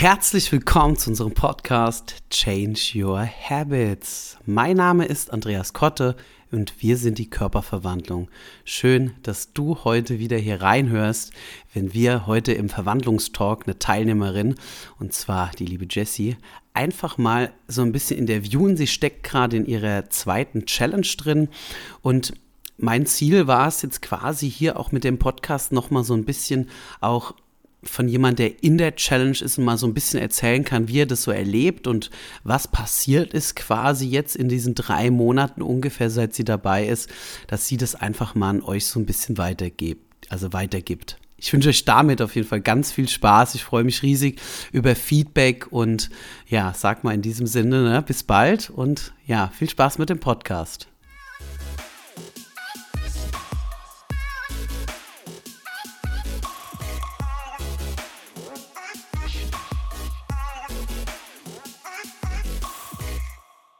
Herzlich willkommen zu unserem Podcast Change Your Habits. Mein Name ist Andreas Kotte und wir sind die Körperverwandlung. Schön, dass du heute wieder hier reinhörst, wenn wir heute im Verwandlungstalk eine Teilnehmerin, und zwar die liebe Jessie, einfach mal so ein bisschen interviewen. Sie steckt gerade in ihrer zweiten Challenge drin und mein Ziel war es jetzt quasi hier auch mit dem Podcast nochmal so ein bisschen auch von jemand, der in der Challenge ist und mal so ein bisschen erzählen kann, wie er das so erlebt und was passiert ist quasi jetzt in diesen drei Monaten ungefähr, seit sie dabei ist, dass sie das einfach mal an euch so ein bisschen weitergibt, also weitergibt. Ich wünsche euch damit auf jeden Fall ganz viel Spaß. Ich freue mich riesig über Feedback und ja, sag mal in diesem Sinne, ne, bis bald und ja, viel Spaß mit dem Podcast.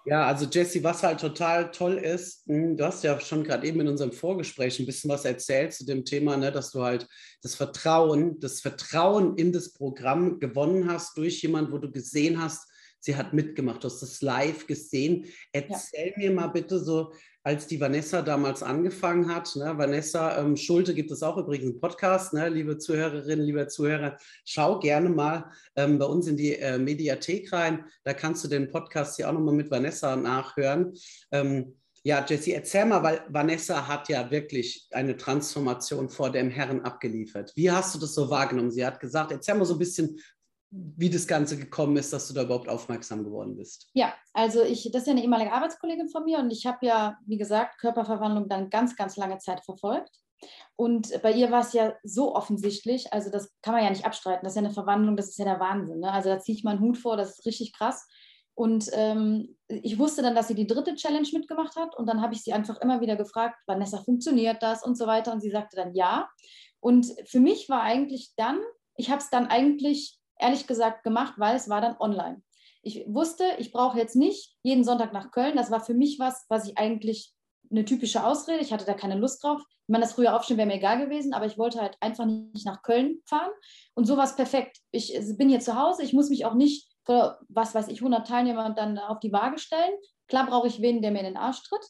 Ja, also Jesse, was halt total toll ist, hm, du hast ja schon gerade eben in unserem Vorgespräch ein bisschen was erzählt zu dem Thema, ne, dass du halt das Vertrauen, das Vertrauen in das Programm gewonnen hast durch jemanden, wo du gesehen hast, sie hat mitgemacht, du hast das live gesehen. Erzähl ja. mir mal bitte so, als die Vanessa damals angefangen hat. Ne? Vanessa ähm, Schulte gibt es auch übrigens einen Podcast, ne? liebe Zuhörerinnen, liebe Zuhörer, schau gerne mal ähm, bei uns in die äh, Mediathek rein. Da kannst du den Podcast hier auch nochmal mit Vanessa nachhören. Ähm, ja, Jessie, erzähl mal, weil Vanessa hat ja wirklich eine Transformation vor dem Herrn abgeliefert. Wie hast du das so wahrgenommen? Sie hat gesagt, erzähl mal so ein bisschen, wie das Ganze gekommen ist, dass du da überhaupt aufmerksam geworden bist. Ja, also ich, das ist ja eine ehemalige Arbeitskollegin von mir und ich habe ja, wie gesagt, Körperverwandlung dann ganz, ganz lange Zeit verfolgt. Und bei ihr war es ja so offensichtlich, also das kann man ja nicht abstreiten, das ist ja eine Verwandlung, das ist ja der Wahnsinn. Ne? Also da ziehe ich meinen Hut vor, das ist richtig krass. Und ähm, ich wusste dann, dass sie die dritte Challenge mitgemacht hat und dann habe ich sie einfach immer wieder gefragt, Vanessa, funktioniert das und so weiter und sie sagte dann ja. Und für mich war eigentlich dann, ich habe es dann eigentlich ehrlich gesagt gemacht, weil es war dann online. Ich wusste, ich brauche jetzt nicht jeden Sonntag nach Köln. Das war für mich was, was ich eigentlich eine typische Ausrede. Ich hatte da keine Lust drauf. Ich meine, das frühe Aufstehen wäre mir egal gewesen, aber ich wollte halt einfach nicht nach Köln fahren. Und so war es perfekt. Ich bin hier zu Hause. Ich muss mich auch nicht vor, was weiß ich, 100 Teilnehmern dann auf die Waage stellen. Klar brauche ich wen, der mir in den Arsch tritt.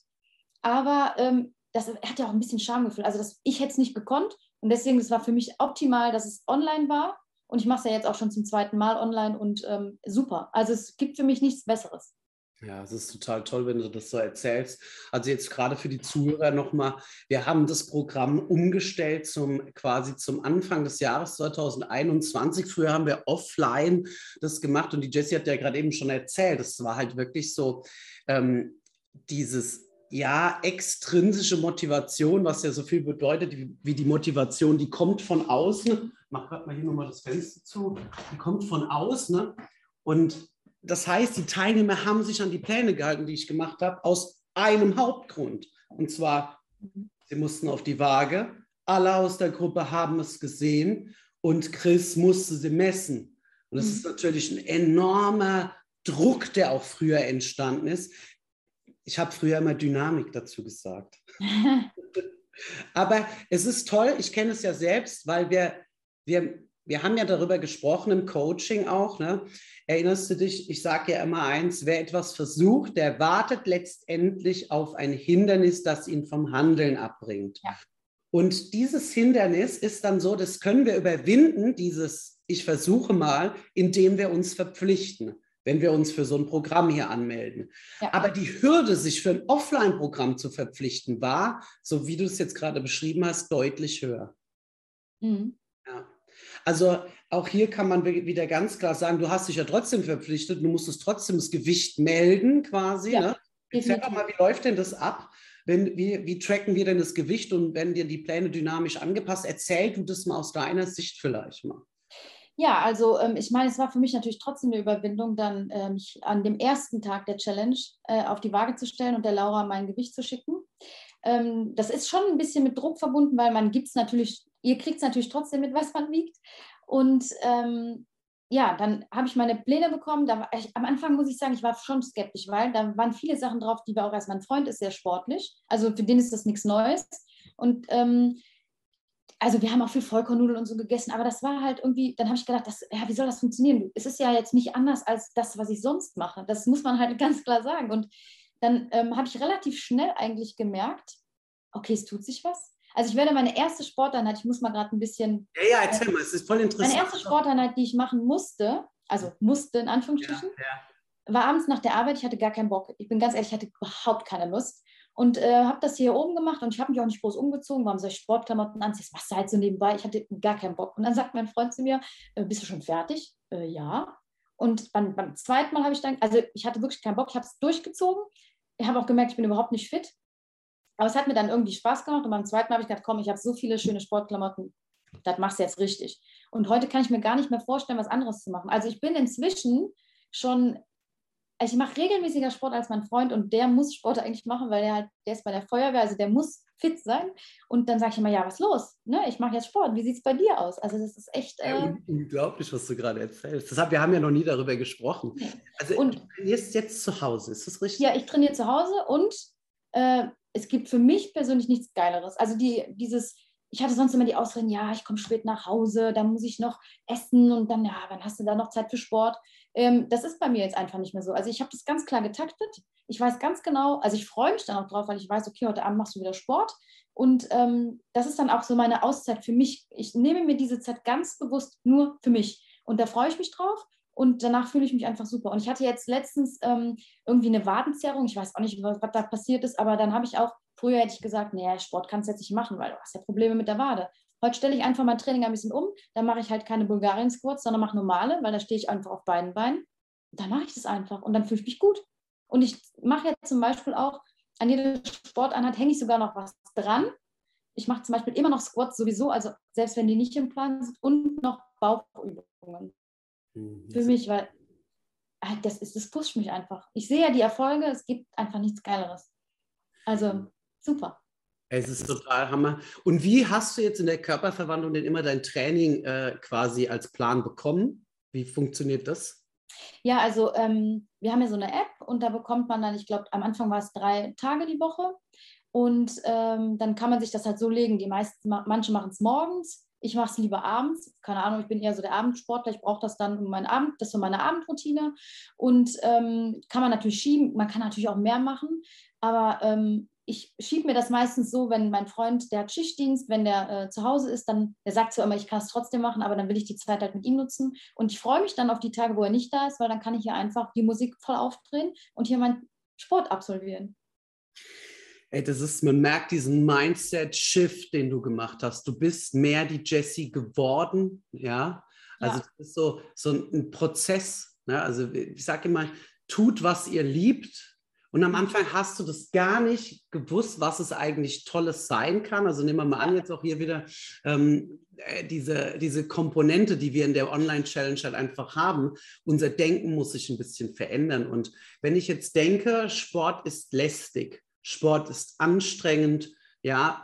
Aber ähm, das hat ja auch ein bisschen Schamgefühl. Also das, ich hätte es nicht gekonnt. Und deswegen, es war für mich optimal, dass es online war und ich mache es ja jetzt auch schon zum zweiten Mal online und ähm, super. Also es gibt für mich nichts Besseres. Ja, es ist total toll, wenn du das so erzählst. Also jetzt gerade für die Zuhörer nochmal, wir haben das Programm umgestellt zum quasi zum Anfang des Jahres 2021. Früher haben wir offline das gemacht und die Jessie hat ja gerade eben schon erzählt, es war halt wirklich so ähm, dieses ja, extrinsische Motivation, was ja so viel bedeutet wie die Motivation, die kommt von außen. Mach gerade mal hier nochmal das Fenster zu. Die kommt von außen. Ne? Und das heißt, die Teilnehmer haben sich an die Pläne gehalten, die ich gemacht habe, aus einem Hauptgrund. Und zwar, sie mussten auf die Waage. Alle aus der Gruppe haben es gesehen und Chris musste sie messen. Und das ist natürlich ein enormer Druck, der auch früher entstanden ist. Ich habe früher immer Dynamik dazu gesagt. Aber es ist toll, ich kenne es ja selbst, weil wir, wir, wir haben ja darüber gesprochen im Coaching auch. Ne? Erinnerst du dich, ich sage ja immer eins, wer etwas versucht, der wartet letztendlich auf ein Hindernis, das ihn vom Handeln abbringt. Ja. Und dieses Hindernis ist dann so, das können wir überwinden, dieses Ich versuche mal, indem wir uns verpflichten wenn wir uns für so ein Programm hier anmelden. Ja. Aber die Hürde, sich für ein Offline-Programm zu verpflichten, war, so wie du es jetzt gerade beschrieben hast, deutlich höher. Mhm. Also auch hier kann man wieder ganz klar sagen, du hast dich ja trotzdem verpflichtet, du musstest trotzdem das Gewicht melden quasi. Ja, ne? Erzähl doch mal, wie läuft denn das ab? Wenn, wie, wie tracken wir denn das Gewicht und werden dir die Pläne dynamisch angepasst? Erzähl du das mal aus deiner Sicht vielleicht mal. Ja, also ähm, ich meine, es war für mich natürlich trotzdem eine Überwindung, dann äh, mich an dem ersten Tag der Challenge äh, auf die Waage zu stellen und der Laura mein Gewicht zu schicken. Ähm, das ist schon ein bisschen mit Druck verbunden, weil man gibt es natürlich, ihr kriegt es natürlich trotzdem mit, was man wiegt. Und ähm, ja, dann habe ich meine Pläne bekommen. Da ich, am Anfang muss ich sagen, ich war schon skeptisch, weil da waren viele Sachen drauf, die war auch erst mein Freund ist sehr sportlich. Also für den ist das nichts Neues. Und ähm, also wir haben auch viel Vollkornnudeln und so gegessen, aber das war halt irgendwie, dann habe ich gedacht, das, ja, wie soll das funktionieren? Es ist ja jetzt nicht anders als das, was ich sonst mache. Das muss man halt ganz klar sagen. Und dann ähm, habe ich relativ schnell eigentlich gemerkt, okay, es tut sich was. Also ich werde meine erste Sporteinheit, ich muss mal gerade ein bisschen. Ja, ja, erzähl äh, mal, es ist voll interessant. Meine erste Sporteinheit, die ich machen musste, also musste in Anführungsstrichen, ja, ja. war abends nach der Arbeit, ich hatte gar keinen Bock. Ich bin ganz ehrlich, ich hatte überhaupt keine Lust. Und äh, habe das hier oben gemacht und ich habe mich auch nicht groß umgezogen. Warum soll ich Sportklamotten anziehen? Das machst du halt so nebenbei. Ich hatte gar keinen Bock. Und dann sagt mein Freund zu mir, äh, bist du schon fertig? Äh, ja. Und beim, beim zweiten Mal habe ich dann, also ich hatte wirklich keinen Bock, ich habe es durchgezogen. Ich habe auch gemerkt, ich bin überhaupt nicht fit. Aber es hat mir dann irgendwie Spaß gemacht. Und beim zweiten Mal habe ich gedacht, komm, ich habe so viele schöne Sportklamotten, das machst du jetzt richtig. Und heute kann ich mir gar nicht mehr vorstellen, was anderes zu machen. Also ich bin inzwischen schon also ich mache regelmäßiger Sport als mein Freund und der muss Sport eigentlich machen, weil der halt, der ist bei der Feuerwehr, also der muss fit sein. Und dann sage ich immer, ja, was los? Ne? Ich mache jetzt Sport. Wie sieht es bei dir aus? Also das ist echt. Äh, ja, unglaublich, was du gerade erzählst. Deshalb, wir haben ja noch nie darüber gesprochen. Also und, du trainierst jetzt zu Hause, ist das richtig? Ja, ich trainiere zu Hause und äh, es gibt für mich persönlich nichts Geileres. Also die, dieses, ich hatte sonst immer die Ausreden, ja, ich komme spät nach Hause, dann muss ich noch essen und dann, ja, wann hast du da noch Zeit für Sport? Ähm, das ist bei mir jetzt einfach nicht mehr so. Also ich habe das ganz klar getaktet. Ich weiß ganz genau, also ich freue mich dann auch drauf, weil ich weiß, okay, heute Abend machst du wieder Sport. Und ähm, das ist dann auch so meine Auszeit für mich. Ich nehme mir diese Zeit ganz bewusst nur für mich. Und da freue ich mich drauf. Und danach fühle ich mich einfach super. Und ich hatte jetzt letztens ähm, irgendwie eine Wadenzerrung. Ich weiß auch nicht, was, was da passiert ist, aber dann habe ich auch, früher hätte ich gesagt, nee, Sport kannst du jetzt nicht machen, weil du hast ja Probleme mit der Wade. Heute stelle ich einfach mein Training ein bisschen um. Da mache ich halt keine Bulgarien-Squats, sondern mache normale, weil da stehe ich einfach auf beiden Beinen. Dann mache ich das einfach und dann fühle ich mich gut. Und ich mache jetzt zum Beispiel auch, an jeder Sporteinheit hänge ich sogar noch was dran. Ich mache zum Beispiel immer noch Squats sowieso, also selbst wenn die nicht im Plan sind, und noch Bauchübungen. Mhm. Für mich, weil ah, das, ist, das pusht mich einfach. Ich sehe ja die Erfolge, es gibt einfach nichts Geileres. Also super. Es ist total Hammer. Und wie hast du jetzt in der Körperverwandlung denn immer dein Training äh, quasi als Plan bekommen? Wie funktioniert das? Ja, also ähm, wir haben ja so eine App und da bekommt man dann, ich glaube, am Anfang war es drei Tage die Woche. Und ähm, dann kann man sich das halt so legen. Die meisten, manche machen es morgens, ich mache es lieber abends. Keine Ahnung, ich bin eher so der Abendsportler. Ich brauche das dann um meinen Abend, das so meine Abendroutine. Und ähm, kann man natürlich schieben, man kann natürlich auch mehr machen. Aber ähm, ich schiebe mir das meistens so, wenn mein Freund, der hat Schichtdienst, wenn der äh, zu Hause ist, dann, der sagt zwar immer, ich kann es trotzdem machen, aber dann will ich die Zeit halt mit ihm nutzen. Und ich freue mich dann auf die Tage, wo er nicht da ist, weil dann kann ich hier einfach die Musik voll aufdrehen und hier meinen Sport absolvieren. Ey, das ist, man merkt diesen Mindset-Shift, den du gemacht hast. Du bist mehr die Jessie geworden, ja. Also ja. das ist so, so ein Prozess. Ne? Also ich sage immer, tut, was ihr liebt, und am Anfang hast du das gar nicht gewusst, was es eigentlich Tolles sein kann. Also nehmen wir mal an, jetzt auch hier wieder ähm, äh, diese, diese Komponente, die wir in der Online-Challenge halt einfach haben. Unser Denken muss sich ein bisschen verändern. Und wenn ich jetzt denke, Sport ist lästig, Sport ist anstrengend, ja,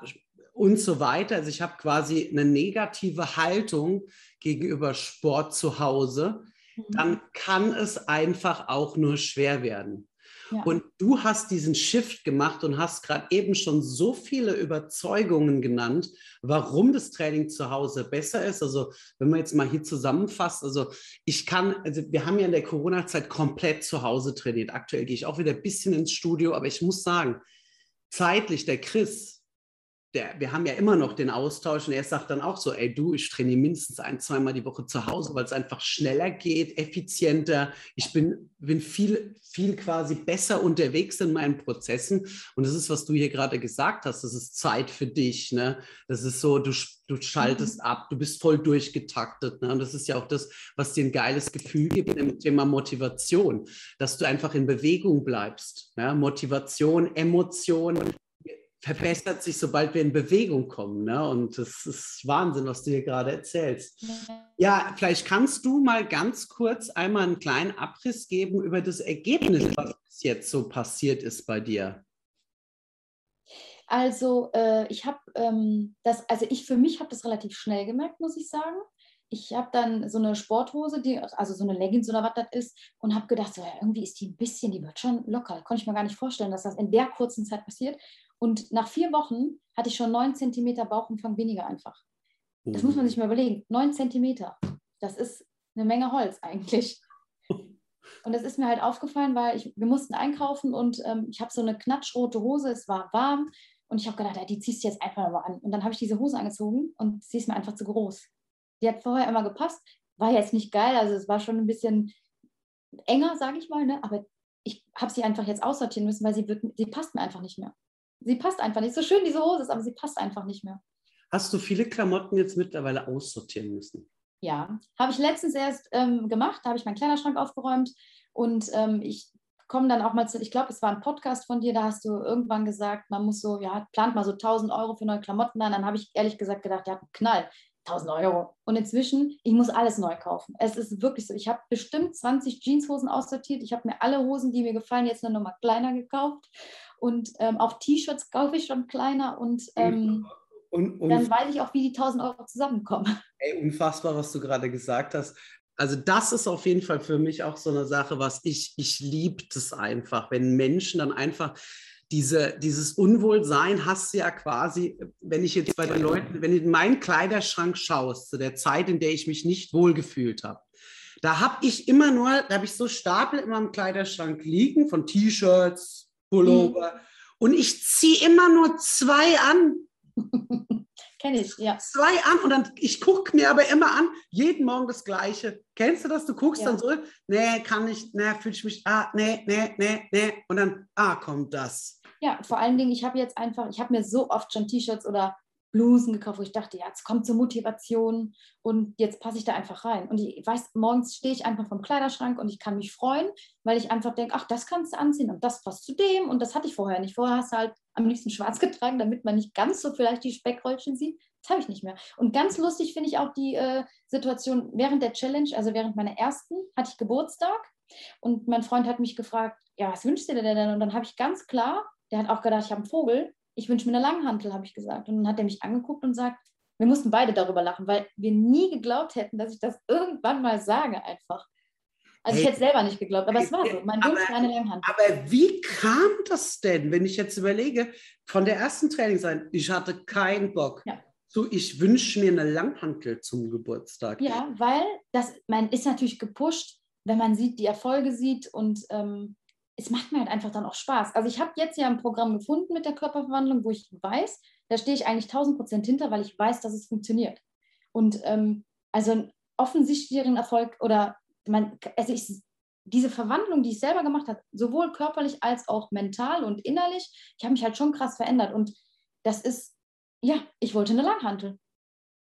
und so weiter. Also ich habe quasi eine negative Haltung gegenüber Sport zu Hause, mhm. dann kann es einfach auch nur schwer werden. Und du hast diesen Shift gemacht und hast gerade eben schon so viele Überzeugungen genannt, warum das Training zu Hause besser ist. Also wenn man jetzt mal hier zusammenfasst, also ich kann, also wir haben ja in der Corona-Zeit komplett zu Hause trainiert. Aktuell gehe ich auch wieder ein bisschen ins Studio, aber ich muss sagen, zeitlich, der Chris, der, wir haben ja immer noch den Austausch und er sagt dann auch so, ey du, ich trainiere mindestens ein, zweimal die Woche zu Hause, weil es einfach schneller geht, effizienter. Ich bin, bin viel, viel quasi besser unterwegs in meinen Prozessen. Und das ist, was du hier gerade gesagt hast, das ist Zeit für dich. Ne? Das ist so, du, du schaltest mhm. ab, du bist voll durchgetaktet. Ne? Und das ist ja auch das, was dir ein geiles Gefühl gibt im Thema Motivation, dass du einfach in Bewegung bleibst. Ne? Motivation, Emotion, verbessert sich, sobald wir in Bewegung kommen. Ne? Und das ist Wahnsinn, was du hier gerade erzählst. Ja, vielleicht kannst du mal ganz kurz einmal einen kleinen Abriss geben über das Ergebnis, was jetzt so passiert ist bei dir. Also äh, ich habe ähm, das, also ich für mich habe das relativ schnell gemerkt, muss ich sagen. Ich habe dann so eine Sporthose, die, also so eine Leggings oder was das ist, und habe gedacht, so, ja, irgendwie ist die ein bisschen, die wird schon locker. Konnte ich mir gar nicht vorstellen, dass das in der kurzen Zeit passiert. Und nach vier Wochen hatte ich schon neun Zentimeter Bauchumfang weniger einfach. Das muss man sich mal überlegen. Neun Zentimeter. Das ist eine Menge Holz eigentlich. Und das ist mir halt aufgefallen, weil ich, wir mussten einkaufen und ähm, ich habe so eine knatschrote Hose, es war warm und ich habe gedacht, ja, die ziehst du jetzt einfach mal an. Und dann habe ich diese Hose angezogen und sie ist mir einfach zu groß. Die hat vorher immer gepasst, war jetzt nicht geil, also es war schon ein bisschen enger, sage ich mal, ne? aber ich habe sie einfach jetzt aussortieren müssen, weil sie, wird, sie passt mir einfach nicht mehr. Sie passt einfach nicht. So schön diese Hose ist, aber sie passt einfach nicht mehr. Hast du viele Klamotten jetzt mittlerweile aussortieren müssen? Ja, habe ich letztens erst ähm, gemacht. Da habe ich meinen Kleiderschrank aufgeräumt und ähm, ich komme dann auch mal zu, ich glaube, es war ein Podcast von dir, da hast du irgendwann gesagt, man muss so, ja, plant mal so 1000 Euro für neue Klamotten an. Dann habe ich ehrlich gesagt gedacht, ja, Knall. 1000 Euro. Und inzwischen, ich muss alles neu kaufen. Es ist wirklich so. Ich habe bestimmt 20 Jeanshosen aussortiert. Ich habe mir alle Hosen, die mir gefallen, jetzt eine Nummer kleiner gekauft. Und ähm, auch T-Shirts kaufe ich schon kleiner. Und, ähm, und, und, dann weiß ich auch, wie die 1000 Euro zusammenkommen. Ey, unfassbar, was du gerade gesagt hast. Also das ist auf jeden Fall für mich auch so eine Sache, was ich, ich liebe das einfach, wenn Menschen dann einfach diese, dieses Unwohlsein hast du ja quasi, wenn ich jetzt bei den Leuten, wenn du in meinen Kleiderschrank schaust, zu der Zeit, in der ich mich nicht wohlgefühlt habe, da habe ich immer nur, da habe ich so Stapel immer im Kleiderschrank liegen von T-Shirts, Pullover mhm. und ich ziehe immer nur zwei an. Kenne ich, ja. Zwei an und dann, ich gucke mir aber immer an, jeden Morgen das Gleiche. Kennst du das? Du guckst ja. dann so, nee, kann ich, nee, fühle ich mich, ah, nee, nee, nee, nee. Und dann, ah, kommt das. Ja, vor allen Dingen, ich habe jetzt einfach, ich habe mir so oft schon T-Shirts oder Blusen gekauft, wo ich dachte, ja, jetzt kommt zur Motivation und jetzt passe ich da einfach rein. Und ich weiß, morgens stehe ich einfach vom Kleiderschrank und ich kann mich freuen, weil ich einfach denke, ach, das kannst du anziehen und das passt zu dem und das hatte ich vorher nicht. Vorher hast du halt am liebsten schwarz getragen, damit man nicht ganz so vielleicht die Speckröllchen sieht. Das habe ich nicht mehr. Und ganz lustig finde ich auch die äh, Situation während der Challenge, also während meiner ersten, hatte ich Geburtstag und mein Freund hat mich gefragt, ja, was wünschst du dir denn? Und dann habe ich ganz klar, der hat auch gedacht, ich habe einen Vogel, ich wünsche mir eine Langhantel, habe ich gesagt. Und dann hat er mich angeguckt und sagt, wir mussten beide darüber lachen, weil wir nie geglaubt hätten, dass ich das irgendwann mal sage einfach. Also hey, ich hätte selber nicht geglaubt, aber es war so. Mein Wunsch war eine Langhantel. Aber wie kam das denn, wenn ich jetzt überlege, von der ersten Trainingseinheit, ich hatte keinen Bock. Ja. So, ich wünsche mir eine Langhantel zum Geburtstag. Ja, weil das, man ist natürlich gepusht, wenn man sieht, die Erfolge sieht und ähm, es macht mir halt einfach dann auch Spaß. Also ich habe jetzt ja ein Programm gefunden mit der Körperverwandlung, wo ich weiß, da stehe ich eigentlich 1000 Prozent hinter, weil ich weiß, dass es funktioniert. Und ähm, also einen offensichtlichen Erfolg oder man, also ich, diese Verwandlung, die ich selber gemacht habe, sowohl körperlich als auch mental und innerlich, ich habe mich halt schon krass verändert. Und das ist, ja, ich wollte eine Langhantel.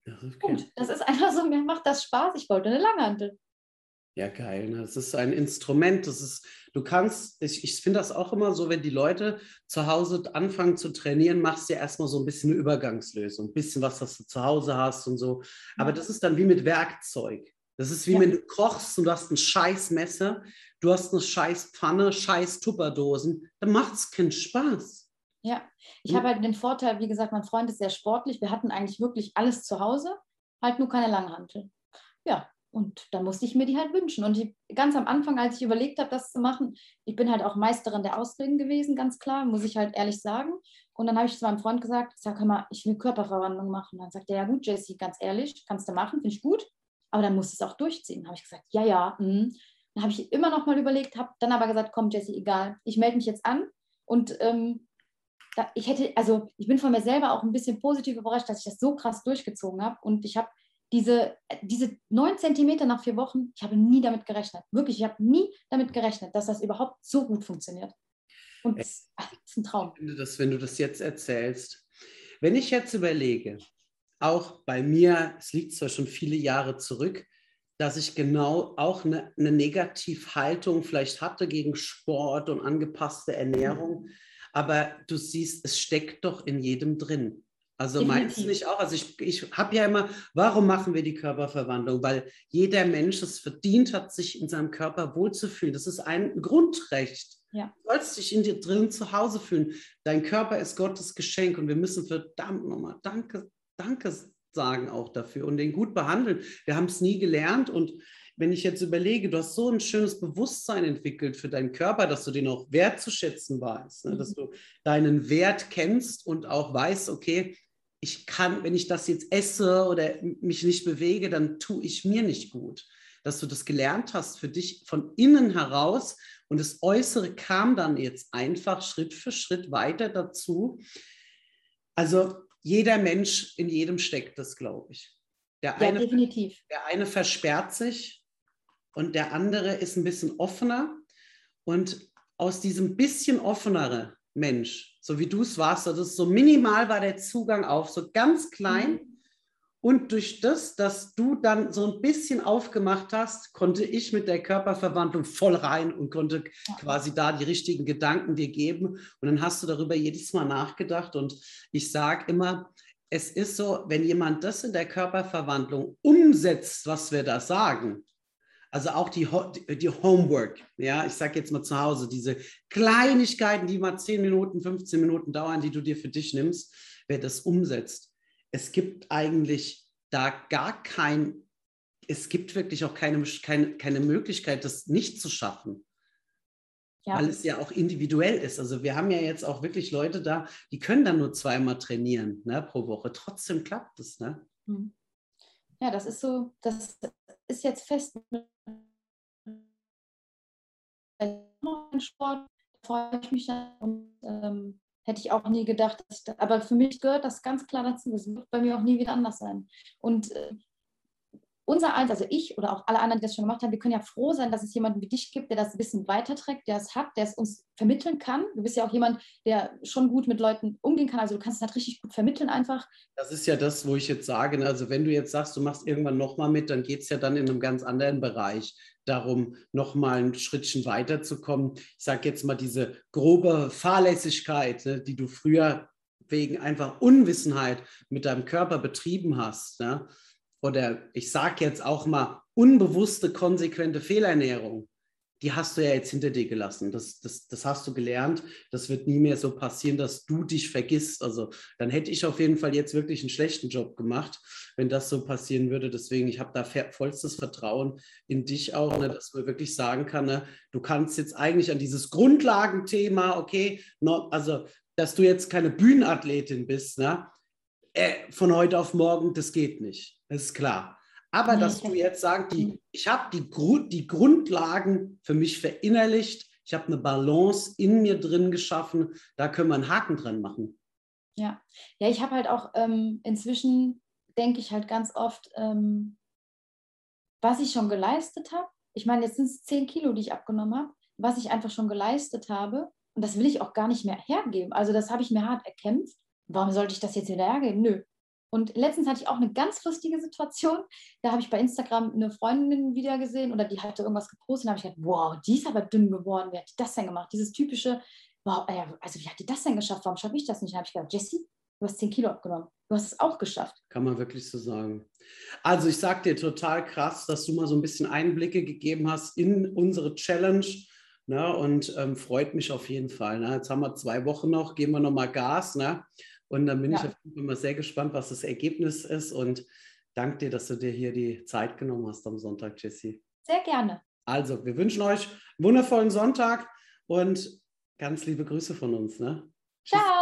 Ja, okay. Punkt. Das ist einfach so, mir macht das Spaß, ich wollte eine Langhantel. Ja, geil. Ne? Das ist ein Instrument. Das ist, du kannst, ich, ich finde das auch immer so, wenn die Leute zu Hause anfangen zu trainieren, machst du ja erstmal so ein bisschen eine Übergangslösung, ein bisschen was, was du zu Hause hast und so. Aber das ist dann wie mit Werkzeug. Das ist wie ja. wenn du kochst und du hast ein scheiß Messer, du hast eine scheiß Pfanne, scheiß Tupperdosen, dann macht es keinen Spaß. Ja, ich hm? habe halt den Vorteil, wie gesagt, mein Freund ist sehr sportlich. Wir hatten eigentlich wirklich alles zu Hause, halt nur keine Langhantel. Ja, und dann musste ich mir die halt wünschen. Und ich, ganz am Anfang, als ich überlegt habe, das zu machen, ich bin halt auch Meisterin der Ausreden gewesen, ganz klar, muss ich halt ehrlich sagen. Und dann habe ich zu meinem Freund gesagt, sag mal, ich will Körperverwandlung machen. Dann sagt er, ja gut, Jessie, ganz ehrlich, kannst du machen, finde ich gut, aber dann musst du es auch durchziehen. Habe ich gesagt, ja, ja. Mh. Dann habe ich immer noch mal überlegt, habe dann aber gesagt, komm, Jessie, egal, ich melde mich jetzt an. Und ähm, da, ich hätte, also ich bin von mir selber auch ein bisschen positiv überrascht, dass ich das so krass durchgezogen habe. Und ich habe diese, diese neun Zentimeter nach vier Wochen, ich habe nie damit gerechnet. Wirklich, ich habe nie damit gerechnet, dass das überhaupt so gut funktioniert. Und das ist ein Traum. Ich finde das, wenn du das jetzt erzählst. Wenn ich jetzt überlege, auch bei mir, es liegt zwar schon viele Jahre zurück, dass ich genau auch eine, eine Negativhaltung vielleicht hatte gegen Sport und angepasste Ernährung. Aber du siehst, es steckt doch in jedem drin. Also meinst du nicht auch? Also ich, ich habe ja immer, warum machen wir die Körperverwandlung? Weil jeder Mensch es verdient hat, sich in seinem Körper wohlzufühlen. Das ist ein Grundrecht. Ja. Du sollst dich in dir drin zu Hause fühlen. Dein Körper ist Gottes Geschenk und wir müssen verdammt nochmal Danke, Danke sagen auch dafür und den gut behandeln. Wir haben es nie gelernt und wenn ich jetzt überlege, du hast so ein schönes Bewusstsein entwickelt für deinen Körper, dass du den auch wertzuschätzen weißt, ne? dass mhm. du deinen Wert kennst und auch weißt, okay, ich kann, wenn ich das jetzt esse oder mich nicht bewege, dann tue ich mir nicht gut. Dass du das gelernt hast für dich von innen heraus und das Äußere kam dann jetzt einfach Schritt für Schritt weiter dazu. Also jeder Mensch in jedem steckt das, glaube ich. Der eine, ja, definitiv. Der eine versperrt sich und der andere ist ein bisschen offener. Und aus diesem bisschen offenere Mensch, so wie du es warst, das ist so minimal war der Zugang auf, so ganz klein. Mhm. Und durch das, dass du dann so ein bisschen aufgemacht hast, konnte ich mit der Körperverwandlung voll rein und konnte ja. quasi da die richtigen Gedanken dir geben. Und dann hast du darüber jedes Mal nachgedacht. Und ich sage immer, es ist so, wenn jemand das in der Körperverwandlung umsetzt, was wir da sagen, also auch die, die Homework, ja, ich sage jetzt mal zu Hause, diese Kleinigkeiten, die mal 10 Minuten, 15 Minuten dauern, die du dir für dich nimmst, wer das umsetzt. Es gibt eigentlich da gar kein, es gibt wirklich auch keine, keine, keine Möglichkeit, das nicht zu schaffen. Ja. Weil es ja auch individuell ist. Also wir haben ja jetzt auch wirklich Leute da, die können dann nur zweimal trainieren ne, pro Woche. Trotzdem klappt es. Ne? Hm. Ja, das ist so, das ist jetzt fest Sport freue ich mich und ähm, hätte ich auch nie gedacht. Da, aber für mich gehört das ganz klar dazu. Es wird bei mir auch nie wieder anders sein. Und äh, unser eins, also ich oder auch alle anderen, die das schon gemacht haben, wir können ja froh sein, dass es jemanden wie dich gibt, der das bisschen weiterträgt, der es hat, der es uns vermitteln kann. Du bist ja auch jemand, der schon gut mit Leuten umgehen kann. Also du kannst es halt richtig gut vermitteln einfach. Das ist ja das, wo ich jetzt sage, ne, also wenn du jetzt sagst, du machst irgendwann nochmal mit, dann geht es ja dann in einem ganz anderen Bereich darum, nochmal ein Schrittchen weiterzukommen. Ich sage jetzt mal diese grobe Fahrlässigkeit, ne, die du früher wegen einfach Unwissenheit mit deinem Körper betrieben hast. Ne? Oder ich sage jetzt auch mal unbewusste, konsequente Fehlernährung, die hast du ja jetzt hinter dir gelassen. Das, das, das hast du gelernt. Das wird nie mehr so passieren, dass du dich vergisst. Also dann hätte ich auf jeden Fall jetzt wirklich einen schlechten Job gemacht, wenn das so passieren würde. Deswegen, ich habe da vollstes Vertrauen in dich auch, ne, dass man wirklich sagen kann, ne, du kannst jetzt eigentlich an dieses Grundlagenthema, okay, no, also dass du jetzt keine Bühnenathletin bist, ne, äh, von heute auf morgen, das geht nicht. Das ist klar. Aber dass du jetzt sagst, die, ich habe die, Grund, die Grundlagen für mich verinnerlicht, ich habe eine Balance in mir drin geschaffen, da können wir einen Haken dran machen. Ja, ja ich habe halt auch ähm, inzwischen, denke ich halt ganz oft, ähm, was ich schon geleistet habe. Ich meine, jetzt sind es 10 Kilo, die ich abgenommen habe, was ich einfach schon geleistet habe. Und das will ich auch gar nicht mehr hergeben. Also das habe ich mir hart erkämpft warum sollte ich das jetzt wieder hergeben? Nö. Und letztens hatte ich auch eine ganz lustige Situation. Da habe ich bei Instagram eine Freundin wieder gesehen oder die hatte irgendwas gepostet. Da habe ich gedacht, wow, die ist aber dünn geworden. Wie hat die das denn gemacht? Dieses typische, wow, also wie hat die das denn geschafft? Warum schaffe ich das nicht? Da habe ich gedacht, Jessie, du hast 10 Kilo abgenommen. Du hast es auch geschafft. Kann man wirklich so sagen. Also ich sage dir total krass, dass du mal so ein bisschen Einblicke gegeben hast in unsere Challenge. Ne, und ähm, freut mich auf jeden Fall. Ne? Jetzt haben wir zwei Wochen noch, geben wir nochmal Gas. Ne? Und dann bin ja. ich auf jeden Fall mal sehr gespannt, was das Ergebnis ist. Und danke dir, dass du dir hier die Zeit genommen hast am Sonntag, Jessie. Sehr gerne. Also, wir wünschen euch einen wundervollen Sonntag und ganz liebe Grüße von uns. Ne? Ciao.